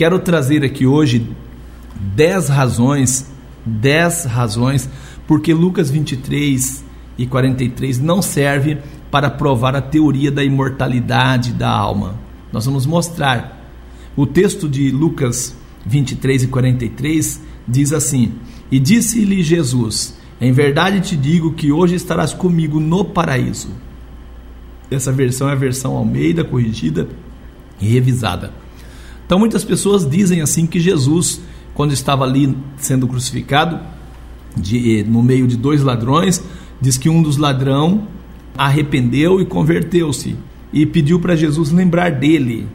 Quero trazer aqui hoje 10 razões, 10 razões porque Lucas 23 e 43 não serve para provar a teoria da imortalidade da alma. Nós vamos mostrar. O texto de Lucas 23 e 43 diz assim: E disse-lhe Jesus: Em verdade te digo que hoje estarás comigo no paraíso. Essa versão é a versão Almeida corrigida e revisada. Então muitas pessoas dizem assim que Jesus, quando estava ali sendo crucificado, de, no meio de dois ladrões, diz que um dos ladrão arrependeu e converteu-se e pediu para Jesus lembrar dele.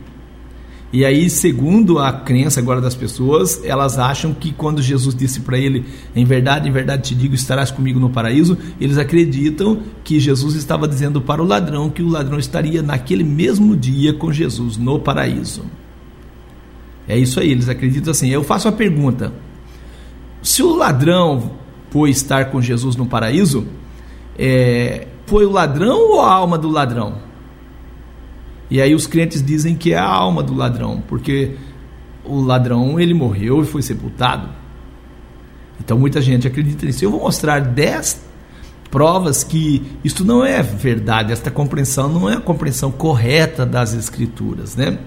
E aí, segundo a crença agora das pessoas, elas acham que quando Jesus disse para ele, em verdade, em verdade te digo, estarás comigo no paraíso, eles acreditam que Jesus estava dizendo para o ladrão que o ladrão estaria naquele mesmo dia com Jesus no paraíso. É isso aí, eles acreditam assim. Eu faço a pergunta: se o ladrão foi estar com Jesus no paraíso, é, foi o ladrão ou a alma do ladrão? E aí os crentes dizem que é a alma do ladrão, porque o ladrão ele morreu e foi sepultado. Então muita gente acredita nisso. Eu vou mostrar 10 provas que isto não é verdade, esta compreensão não é a compreensão correta das escrituras, né?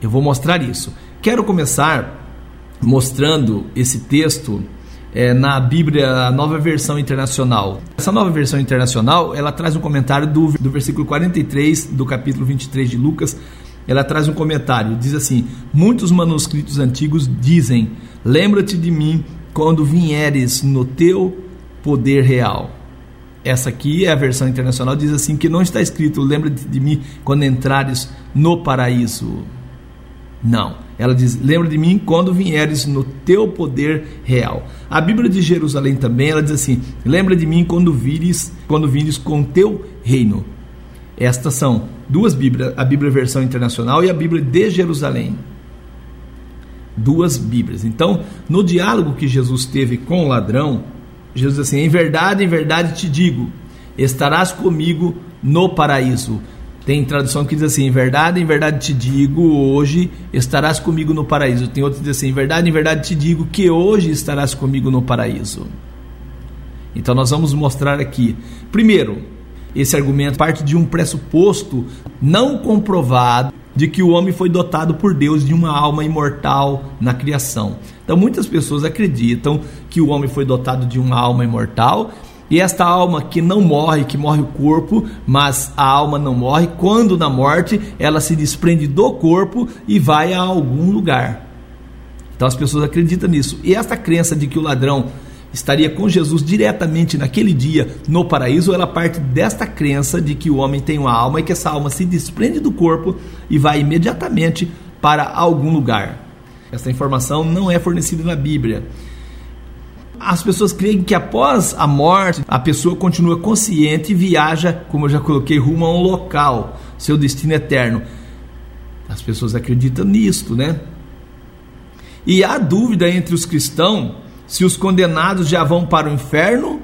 Eu vou mostrar isso. Quero começar mostrando esse texto é, na Bíblia, a nova versão internacional. Essa nova versão internacional, ela traz um comentário do, do versículo 43 do capítulo 23 de Lucas. Ela traz um comentário, diz assim: Muitos manuscritos antigos dizem: Lembra-te de mim quando vieres no teu poder real. Essa aqui é a versão internacional, diz assim: que não está escrito, lembra-te de mim quando entrares no paraíso. Não. Ela diz: Lembra de mim quando vieres no teu poder real. A Bíblia de Jerusalém também, ela diz assim: Lembra de mim quando vires, quando vires com teu reino. Estas são duas Bíblias, a Bíblia versão internacional e a Bíblia de Jerusalém. Duas Bíblias. Então, no diálogo que Jesus teve com o ladrão, Jesus diz assim: Em verdade, em verdade te digo, estarás comigo no paraíso. Tem tradução que diz assim: em verdade, em verdade te digo, hoje estarás comigo no paraíso. Tem outro que diz assim: em verdade, em verdade te digo que hoje estarás comigo no paraíso. Então nós vamos mostrar aqui. Primeiro, esse argumento parte de um pressuposto não comprovado de que o homem foi dotado por Deus de uma alma imortal na criação. Então muitas pessoas acreditam que o homem foi dotado de uma alma imortal e esta alma que não morre, que morre o corpo, mas a alma não morre, quando na morte ela se desprende do corpo e vai a algum lugar. Então as pessoas acreditam nisso. E esta crença de que o ladrão estaria com Jesus diretamente naquele dia no paraíso, ela parte desta crença de que o homem tem uma alma e que essa alma se desprende do corpo e vai imediatamente para algum lugar. Essa informação não é fornecida na Bíblia. As pessoas creem que após a morte, a pessoa continua consciente e viaja, como eu já coloquei, rumo a um local, seu destino eterno. As pessoas acreditam nisto, né? E há dúvida entre os cristãos se os condenados já vão para o inferno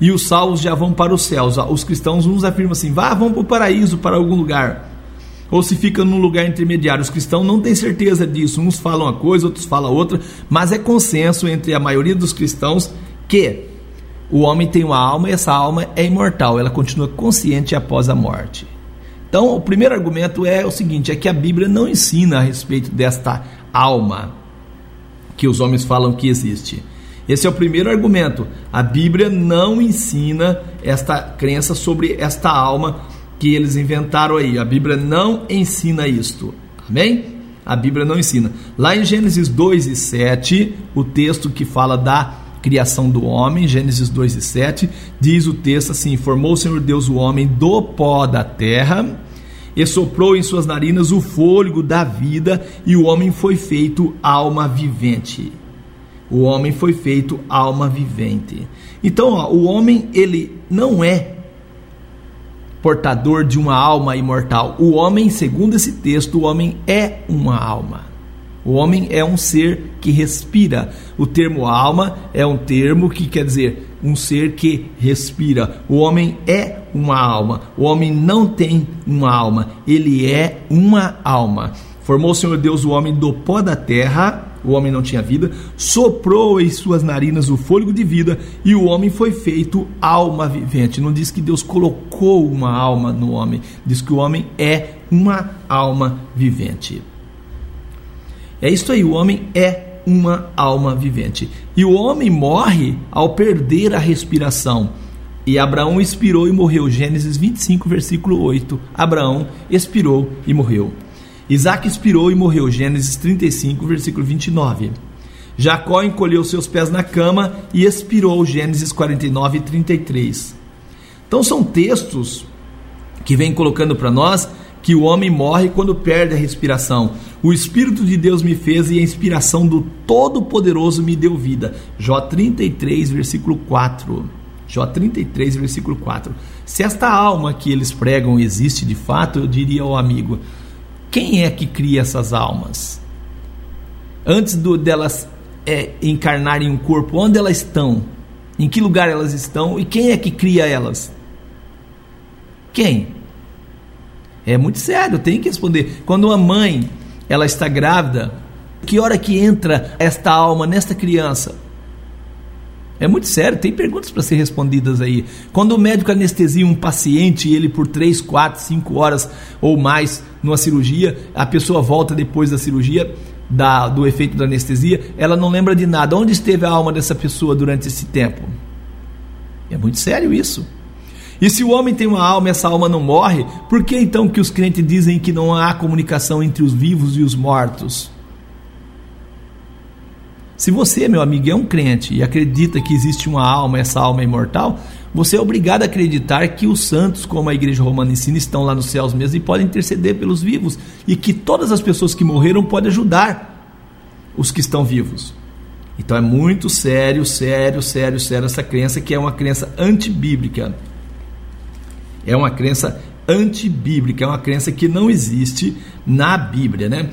e os salvos já vão para os céus. Os cristãos uns afirmam assim: vá, vão para o paraíso, para algum lugar ou se fica num lugar intermediário. Os cristãos não têm certeza disso. Uns falam uma coisa, outros falam outra, mas é consenso entre a maioria dos cristãos que o homem tem uma alma e essa alma é imortal, ela continua consciente após a morte. Então, o primeiro argumento é o seguinte: é que a Bíblia não ensina a respeito desta alma que os homens falam que existe. Esse é o primeiro argumento. A Bíblia não ensina esta crença sobre esta alma que eles inventaram aí. A Bíblia não ensina isto. Amém? A Bíblia não ensina. Lá em Gênesis 2 e 7, o texto que fala da criação do homem, Gênesis 2 e 7, diz o texto assim: Formou o Senhor Deus o homem do pó da terra e soprou em suas narinas o fôlego da vida, e o homem foi feito alma vivente. O homem foi feito alma vivente. Então, ó, o homem ele não é portador de uma alma imortal. O homem, segundo esse texto, o homem é uma alma. O homem é um ser que respira. O termo alma é um termo que quer dizer um ser que respira. O homem é uma alma. O homem não tem uma alma, ele é uma alma. Formou o Senhor Deus o homem do pó da terra, o homem não tinha vida, soprou em suas narinas o fôlego de vida e o homem foi feito alma vivente. Não diz que Deus colocou uma alma no homem, diz que o homem é uma alma vivente. É isso aí, o homem é uma alma vivente. E o homem morre ao perder a respiração. E Abraão expirou e morreu. Gênesis 25, versículo 8. Abraão expirou e morreu. Isaac expirou e morreu. Gênesis 35, versículo 29. Jacó encolheu seus pés na cama e expirou. Gênesis 49 e 33. Então são textos que vêm colocando para nós que o homem morre quando perde a respiração. O Espírito de Deus me fez e a inspiração do Todo-Poderoso me deu vida. Jó 33, versículo 4. Jó 33, versículo 4. Se esta alma que eles pregam existe de fato, eu diria ao amigo: quem é que cria essas almas? Antes do, delas é, encarnarem um corpo, onde elas estão? Em que lugar elas estão? E quem é que cria elas? Quem? É muito sério, tem que responder. Quando uma mãe ela está grávida, que hora que entra esta alma nesta criança? É muito sério, tem perguntas para ser respondidas aí. Quando o médico anestesia um paciente ele por 3, 4, 5 horas ou mais numa cirurgia, a pessoa volta depois da cirurgia, da, do efeito da anestesia, ela não lembra de nada. Onde esteve a alma dessa pessoa durante esse tempo? É muito sério isso. E se o homem tem uma alma e essa alma não morre, por que então que os crentes dizem que não há comunicação entre os vivos e os mortos? Se você, meu amigo, é um crente e acredita que existe uma alma, essa alma é imortal, você é obrigado a acreditar que os santos, como a igreja romana ensina, estão lá nos céus mesmo e podem interceder pelos vivos e que todas as pessoas que morreram podem ajudar os que estão vivos. Então é muito sério, sério, sério, sério essa crença que é uma crença antibíblica. É uma crença antibíblica, é uma crença que não existe na Bíblia, né?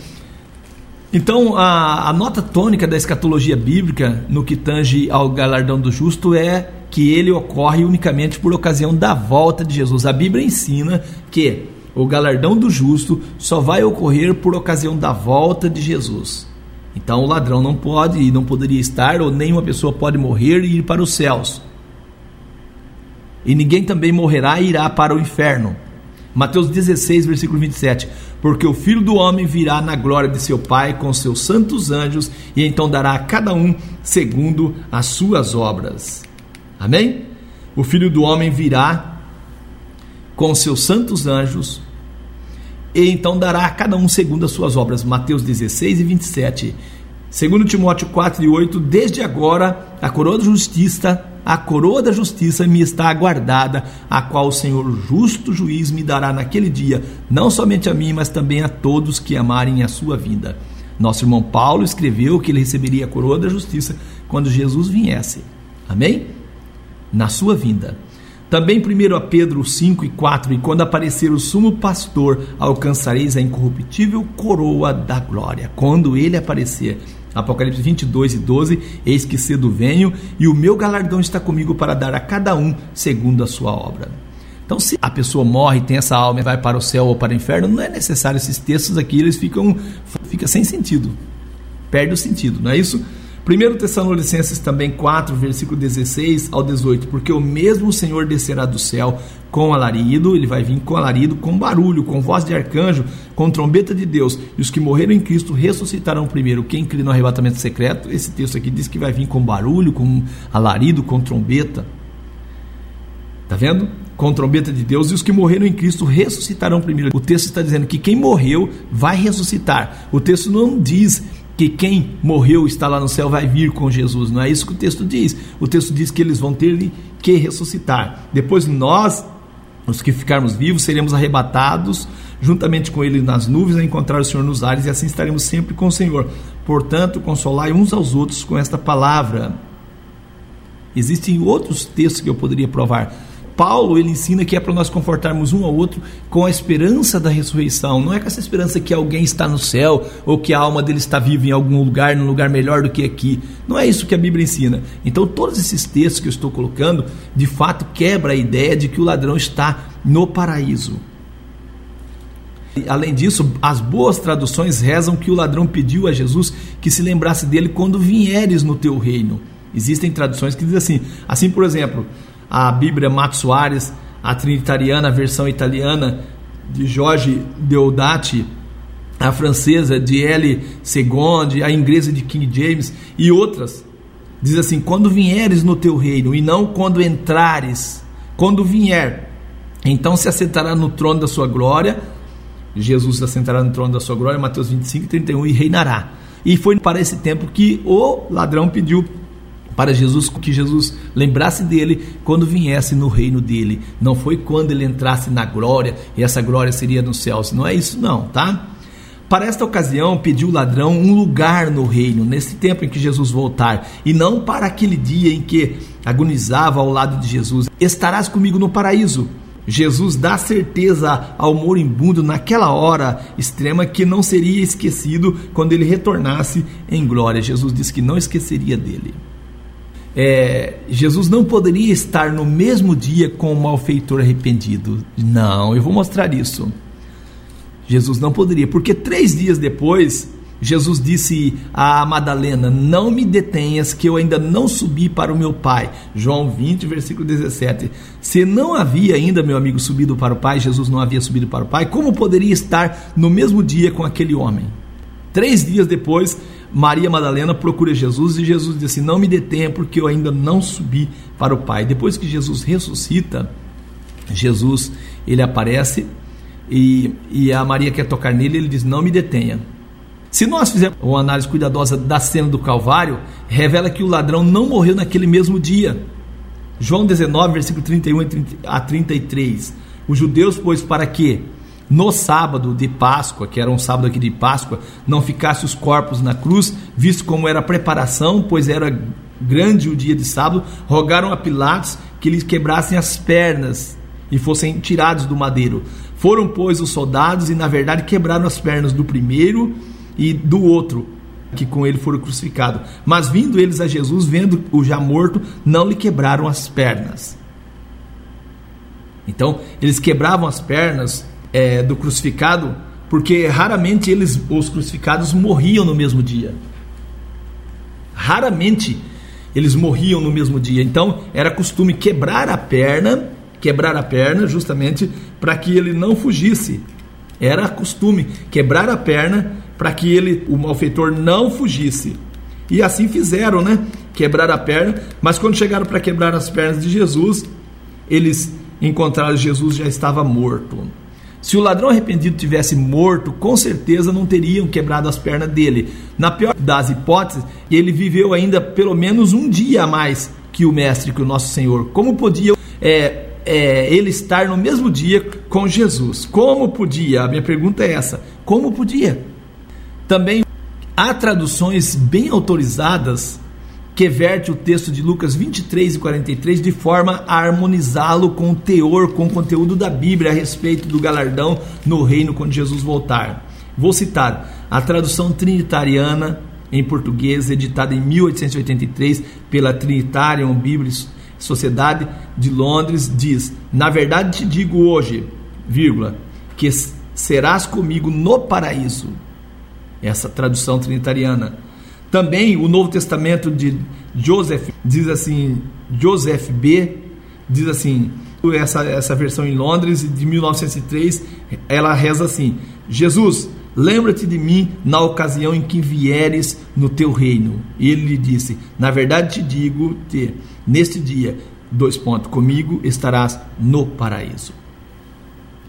Então, a, a, nota tônica da escatologia bíblica no que tange ao galardão do justo é que ele ocorre unicamente por ocasião da volta de Jesus. A Bíblia ensina que o galardão do justo só vai ocorrer por ocasião da volta de Jesus. Então, o ladrão não pode e não poderia estar, ou nenhuma pessoa pode morrer e ir para os céus e ninguém também morrerá e irá para o inferno. Mateus 16, versículo 27. Porque o filho do homem virá na glória de seu Pai com seus santos anjos, e então dará a cada um segundo as suas obras. Amém? O filho do homem virá com seus santos anjos, e então dará a cada um segundo as suas obras. Mateus 16 e 27. Segundo Timóteo 4 e 8, desde agora a coroa da justiça a coroa da justiça me está aguardada, a qual o Senhor justo juiz me dará naquele dia, não somente a mim, mas também a todos que amarem a sua vida. Nosso irmão Paulo escreveu que ele receberia a coroa da justiça quando Jesus viesse. Amém? Na sua vinda. Também 1 Pedro 5 e 4, e quando aparecer o sumo pastor, alcançareis a incorruptível coroa da glória. Quando ele aparecer, Apocalipse 22 e 12: Eis que cedo venho, e o meu galardão está comigo para dar a cada um segundo a sua obra. Então, se a pessoa morre, tem essa alma e vai para o céu ou para o inferno, não é necessário esses textos aqui, eles ficam fica sem sentido. Perde o sentido, não é isso? 1 Tessalonicenses também 4, versículo 16 ao 18, porque o mesmo Senhor descerá do céu com alarido, ele vai vir com alarido, com barulho, com voz de arcanjo, com trombeta de Deus, e os que morreram em Cristo ressuscitarão primeiro. Quem crê no arrebatamento secreto, esse texto aqui diz que vai vir com barulho, com alarido, com trombeta. Tá vendo? Com trombeta de Deus, e os que morreram em Cristo ressuscitarão primeiro. O texto está dizendo que quem morreu vai ressuscitar. O texto não diz que quem morreu está lá no céu vai vir com Jesus. Não é isso que o texto diz. O texto diz que eles vão ter que ressuscitar. Depois nós, os que ficarmos vivos, seremos arrebatados juntamente com ele nas nuvens a encontrar o Senhor nos ares e assim estaremos sempre com o Senhor. Portanto, consolai uns aos outros com esta palavra. Existem outros textos que eu poderia provar Paulo ele ensina que é para nós confortarmos um ao outro com a esperança da ressurreição. Não é com essa esperança que alguém está no céu ou que a alma dele está viva em algum lugar, num lugar melhor do que aqui. Não é isso que a Bíblia ensina. Então, todos esses textos que eu estou colocando, de fato, quebra a ideia de que o ladrão está no paraíso. Além disso, as boas traduções rezam que o ladrão pediu a Jesus que se lembrasse dele quando vieres no teu reino. Existem traduções que dizem assim. Assim, por exemplo, a Bíblia Mato Soares, a Trinitariana, a versão italiana de Jorge Deodati, a francesa de L. Segonde, a inglesa de King James e outras. Diz assim: quando vieres no teu reino, e não quando entrares, quando vier, então se assentará no trono da sua glória Jesus se assentará no trono da sua glória, Mateus 25, 31, e reinará. E foi para esse tempo que o ladrão pediu para Jesus que Jesus lembrasse dele quando viesse no reino dele. Não foi quando ele entrasse na glória e essa glória seria nos céus. Não é isso não, tá? Para esta ocasião, pediu o ladrão um lugar no reino, nesse tempo em que Jesus voltar, e não para aquele dia em que agonizava ao lado de Jesus. Estarás comigo no paraíso. Jesus dá certeza ao moribundo naquela hora extrema que não seria esquecido quando ele retornasse em glória. Jesus disse que não esqueceria dele. É, Jesus não poderia estar no mesmo dia com o malfeitor arrependido. Não, eu vou mostrar isso. Jesus não poderia, porque três dias depois Jesus disse a Madalena: Não me detenhas, que eu ainda não subi para o meu Pai. João 20, versículo 17. Se não havia ainda, meu amigo, subido para o Pai, Jesus não havia subido para o Pai, como poderia estar no mesmo dia com aquele homem? Três dias depois, Maria Madalena procura Jesus e Jesus disse: Não me detenha, porque eu ainda não subi para o Pai. Depois que Jesus ressuscita, Jesus ele aparece e, e a Maria quer tocar nele, ele diz: Não me detenha. Se nós fizermos uma análise cuidadosa da cena do Calvário, revela que o ladrão não morreu naquele mesmo dia. João 19, versículo 31 a 33. Os judeus, pois, para que no sábado de Páscoa, que era um sábado aqui de Páscoa, não ficasse os corpos na cruz, visto como era preparação, pois era grande o dia de sábado, rogaram a Pilatos que lhes quebrassem as pernas e fossem tirados do madeiro. Foram, pois, os soldados e, na verdade, quebraram as pernas do primeiro e do outro que com ele foram crucificados. Mas vindo eles a Jesus, vendo o já morto, não lhe quebraram as pernas. Então, eles quebravam as pernas é, do crucificado, porque raramente eles, os crucificados, morriam no mesmo dia. Raramente eles morriam no mesmo dia. Então, era costume quebrar a perna, quebrar a perna, justamente para que ele não fugisse. Era costume quebrar a perna para que ele, o malfeitor, não fugisse. E assim fizeram, né? Quebrar a perna, mas quando chegaram para quebrar as pernas de Jesus, eles encontraram Jesus já estava morto. Se o ladrão arrependido tivesse morto, com certeza não teriam quebrado as pernas dele. Na pior das hipóteses, ele viveu ainda pelo menos um dia a mais que o Mestre, que o nosso Senhor. Como podia é, é, ele estar no mesmo dia com Jesus? Como podia? A minha pergunta é essa: como podia? Também há traduções bem autorizadas que verte o texto de Lucas 23 e 43 de forma a harmonizá-lo com o teor, com o conteúdo da Bíblia a respeito do galardão no reino quando Jesus voltar. Vou citar a tradução trinitariana em português, editada em 1883 pela Trinitarian Bible Sociedade de Londres, diz: Na verdade te digo hoje, vírgula, que serás comigo no paraíso essa tradução trinitariana. Também o Novo Testamento de Joseph diz assim, Joseph B diz assim, essa, essa versão em Londres de 1903, ela reza assim: Jesus, lembra-te de mim na ocasião em que vieres no teu reino. E ele lhe disse: Na verdade te digo que neste dia, dois pontos, comigo estarás no paraíso.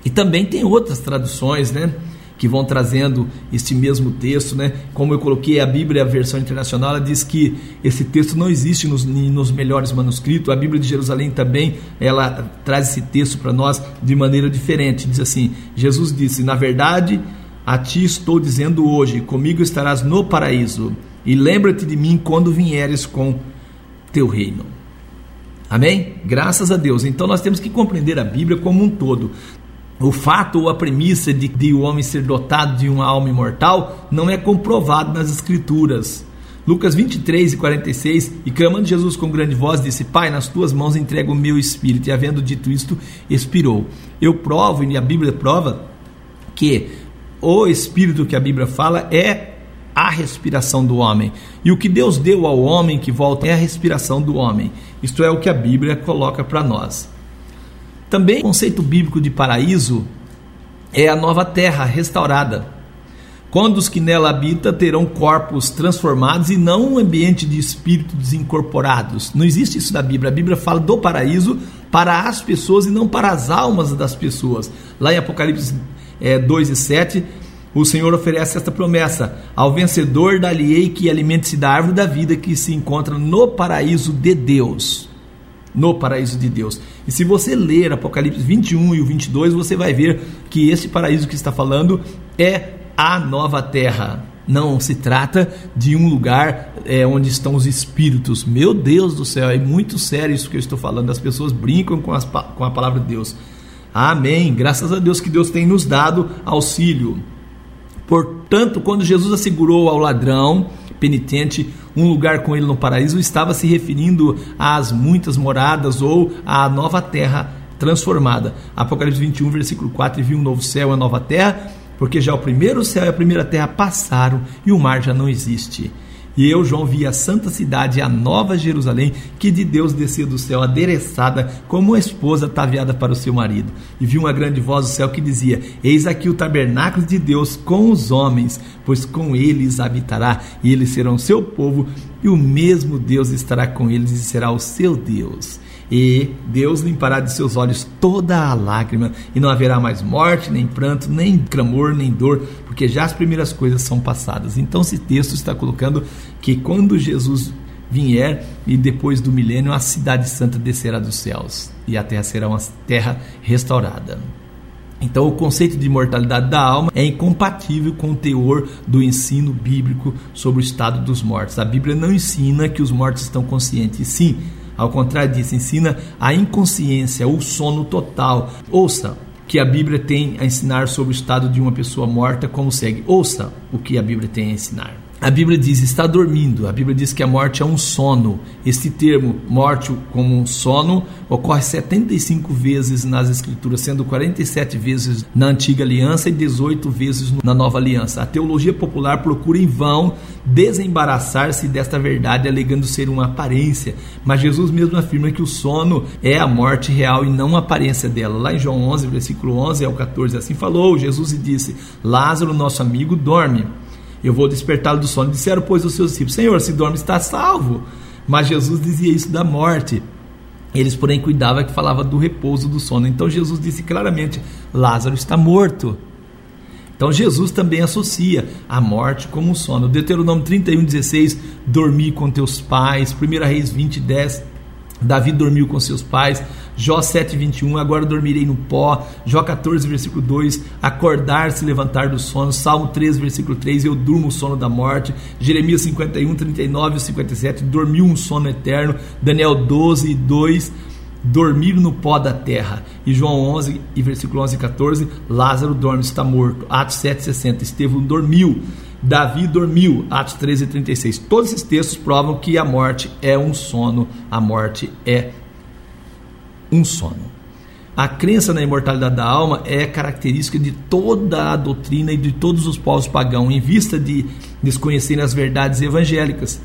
E também tem outras traduções, né? Que vão trazendo este mesmo texto, né? Como eu coloquei a Bíblia, a versão internacional, ela diz que esse texto não existe nos, nos melhores manuscritos. A Bíblia de Jerusalém também, ela traz esse texto para nós de maneira diferente. Diz assim: Jesus disse: "Na verdade, a ti estou dizendo hoje, comigo estarás no paraíso, e lembra-te de mim quando vieres com teu reino." Amém? Graças a Deus. Então nós temos que compreender a Bíblia como um todo o fato ou a premissa de, de o homem ser dotado de uma alma imortal não é comprovado nas Escrituras. Lucas 23 e 46, e clamando Jesus com grande voz, disse: Pai, nas tuas mãos entrego o meu espírito. E havendo dito isto, expirou. Eu provo, e a Bíblia prova, que o espírito que a Bíblia fala é a respiração do homem. E o que Deus deu ao homem que volta é a respiração do homem. Isto é o que a Bíblia coloca para nós. Também o conceito bíblico de paraíso é a nova terra restaurada. Quando os que nela habitam terão corpos transformados e não um ambiente de espíritos desincorporados. Não existe isso na Bíblia. A Bíblia fala do paraíso para as pessoas e não para as almas das pessoas. Lá em Apocalipse é, 2 e 7, o Senhor oferece esta promessa: ao vencedor dar-lhe-ei que alimente-se da árvore da vida que se encontra no paraíso de Deus. No paraíso de Deus. E se você ler Apocalipse 21 e o 22, você vai ver que este paraíso que está falando é a nova terra. Não se trata de um lugar é, onde estão os espíritos. Meu Deus do céu, é muito sério isso que eu estou falando. As pessoas brincam com, as, com a palavra de Deus. Amém. Graças a Deus que Deus tem nos dado auxílio. Portanto, quando Jesus assegurou ao ladrão penitente um lugar com ele no paraíso, estava se referindo às muitas moradas ou à nova terra transformada. Apocalipse 21, versículo 4: E viu um novo céu e uma nova terra, porque já o primeiro céu e a primeira terra passaram e o mar já não existe. E eu, João, vi a santa cidade, a nova Jerusalém, que de Deus descia do céu, adereçada como uma esposa ataviada para o seu marido. E vi uma grande voz do céu que dizia: Eis aqui o tabernáculo de Deus com os homens, pois com eles habitará, e eles serão seu povo, e o mesmo Deus estará com eles e será o seu Deus e Deus limpará de seus olhos toda a lágrima, e não haverá mais morte, nem pranto, nem clamor, nem dor, porque já as primeiras coisas são passadas. Então, esse texto está colocando que quando Jesus vier e depois do milênio, a cidade santa descerá dos céus e a terra será uma terra restaurada. Então, o conceito de imortalidade da alma é incompatível com o teor do ensino bíblico sobre o estado dos mortos. A Bíblia não ensina que os mortos estão conscientes, sim, ao contrário disso, ensina a inconsciência, o sono total. Ouça que a Bíblia tem a ensinar sobre o estado de uma pessoa morta, como segue. Ouça o que a Bíblia tem a ensinar. A Bíblia diz está dormindo. A Bíblia diz que a morte é um sono. Este termo, morte como um sono, ocorre 75 vezes nas Escrituras, sendo 47 vezes na Antiga Aliança e 18 vezes na Nova Aliança. A teologia popular procura em vão desembaraçar-se desta verdade, alegando ser uma aparência. Mas Jesus mesmo afirma que o sono é a morte real e não a aparência dela. Lá em João 11, versículo 11 ao 14, assim falou Jesus e disse: Lázaro, nosso amigo, dorme eu vou despertá-lo do sono. Disseram, pois, os seus discípulos: Senhor, se dorme, está salvo. Mas Jesus dizia isso da morte. Eles, porém, cuidavam que falava do repouso do sono. Então Jesus disse claramente: Lázaro está morto. Então Jesus também associa a morte como um sono. Deuteronômio 31, 16: Dormi com teus pais. 1 Reis 20, 10. Davi dormiu com seus pais. Jó 7:21, agora dormirei no pó. Jó 14 versículo 2, acordar se levantar do sono. Salmo 3 versículo 3, eu durmo o sono da morte. Jeremias 51 39 e 57, dormiu um sono eterno. Daniel 12 2, dormir no pó da terra. E João 11 e versículo 11 e 14, Lázaro dorme, está morto. Atos 7:60, Estevão dormiu. Davi dormiu, Atos 13 e 36. Todos esses textos provam que a morte é um sono, a morte é um sono. A crença na imortalidade da alma é característica de toda a doutrina e de todos os povos pagãos, em vista de desconhecerem as verdades evangélicas.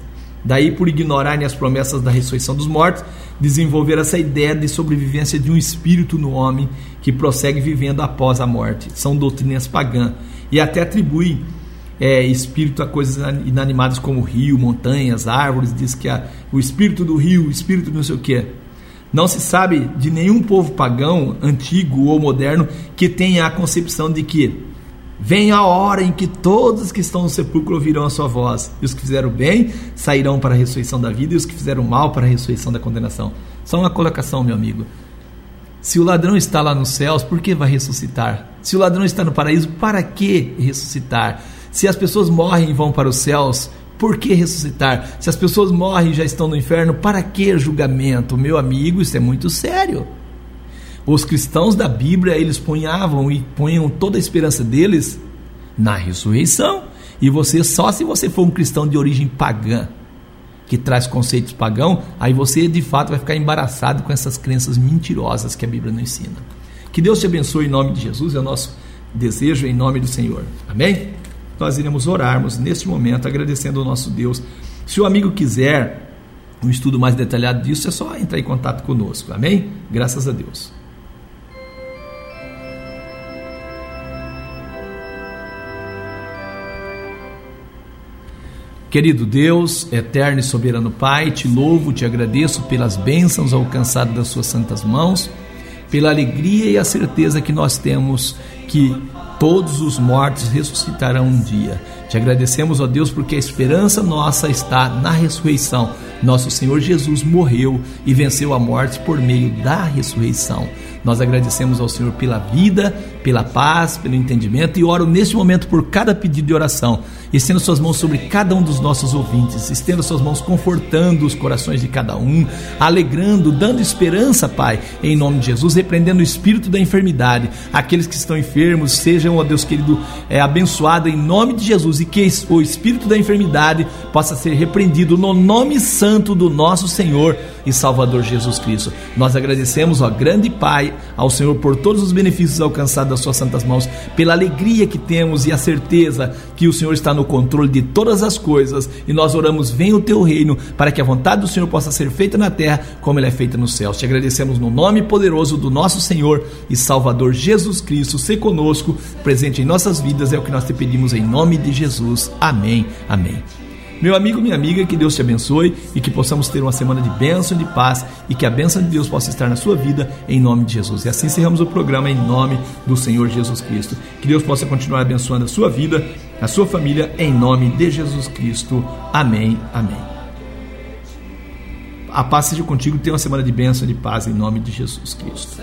Daí, por ignorarem as promessas da ressurreição dos mortos, desenvolver essa ideia de sobrevivência de um espírito no homem que prossegue vivendo após a morte. São doutrinas pagãs. E até atribuem é, espírito a coisas inanimadas como rio, montanhas, árvores. Diz que a, o espírito do rio, o espírito não sei o que. Não se sabe de nenhum povo pagão, antigo ou moderno, que tenha a concepção de que vem a hora em que todos que estão no sepulcro ouvirão a sua voz, e os que fizeram bem sairão para a ressurreição da vida, e os que fizeram mal para a ressurreição da condenação. Só uma colocação, meu amigo. Se o ladrão está lá nos céus, por que vai ressuscitar? Se o ladrão está no paraíso, para que ressuscitar? Se as pessoas morrem e vão para os céus, por que ressuscitar? Se as pessoas morrem e já estão no inferno, para que julgamento? Meu amigo, isso é muito sério. Os cristãos da Bíblia, eles ponhavam e ponham toda a esperança deles na ressurreição. E você, só se você for um cristão de origem pagã, que traz conceitos pagão, aí você de fato vai ficar embaraçado com essas crenças mentirosas que a Bíblia não ensina. Que Deus te abençoe em nome de Jesus, é o nosso desejo em nome do Senhor. Amém? Nós iremos orarmos neste momento, agradecendo ao nosso Deus. Se o amigo quiser um estudo mais detalhado disso, é só entrar em contato conosco. Amém? Graças a Deus. Querido Deus, eterno e soberano Pai, te louvo, te agradeço pelas bênçãos alcançadas das suas santas mãos, pela alegria e a certeza que nós temos que todos os mortos ressuscitarão um dia. Te agradecemos, ó Deus, porque a esperança nossa está na ressurreição. Nosso Senhor Jesus morreu e venceu a morte por meio da ressurreição. Nós agradecemos ao Senhor pela vida, pela paz, pelo entendimento e oro neste momento por cada pedido de oração. Estenda suas mãos sobre cada um dos nossos ouvintes, estenda suas mãos confortando os corações de cada um, alegrando, dando esperança, Pai, em nome de Jesus, repreendendo o espírito da enfermidade. Aqueles que estão enfermos, sejam, ó Deus querido, é, abençoados em nome de Jesus e que o espírito da enfermidade possa ser repreendido no nome santo do nosso Senhor e Salvador Jesus Cristo. Nós agradecemos, ó grande Pai, ao Senhor por todos os benefícios alcançados das suas santas mãos, pela alegria que temos e a certeza que o Senhor está no controle de todas as coisas. E nós oramos: venha o teu reino, para que a vontade do Senhor possa ser feita na terra como ela é feita nos céus. Te agradecemos no nome poderoso do nosso Senhor e Salvador Jesus Cristo. Se conosco, presente em nossas vidas, é o que nós te pedimos em nome de Jesus. Amém. Amém. Meu amigo, minha amiga, que Deus te abençoe e que possamos ter uma semana de bênção e de paz e que a bênção de Deus possa estar na sua vida em nome de Jesus. E assim encerramos o programa em nome do Senhor Jesus Cristo. Que Deus possa continuar abençoando a sua vida, a sua família, em nome de Jesus Cristo. Amém. Amém. A paz seja contigo, tenha uma semana de bênção e de paz em nome de Jesus Cristo.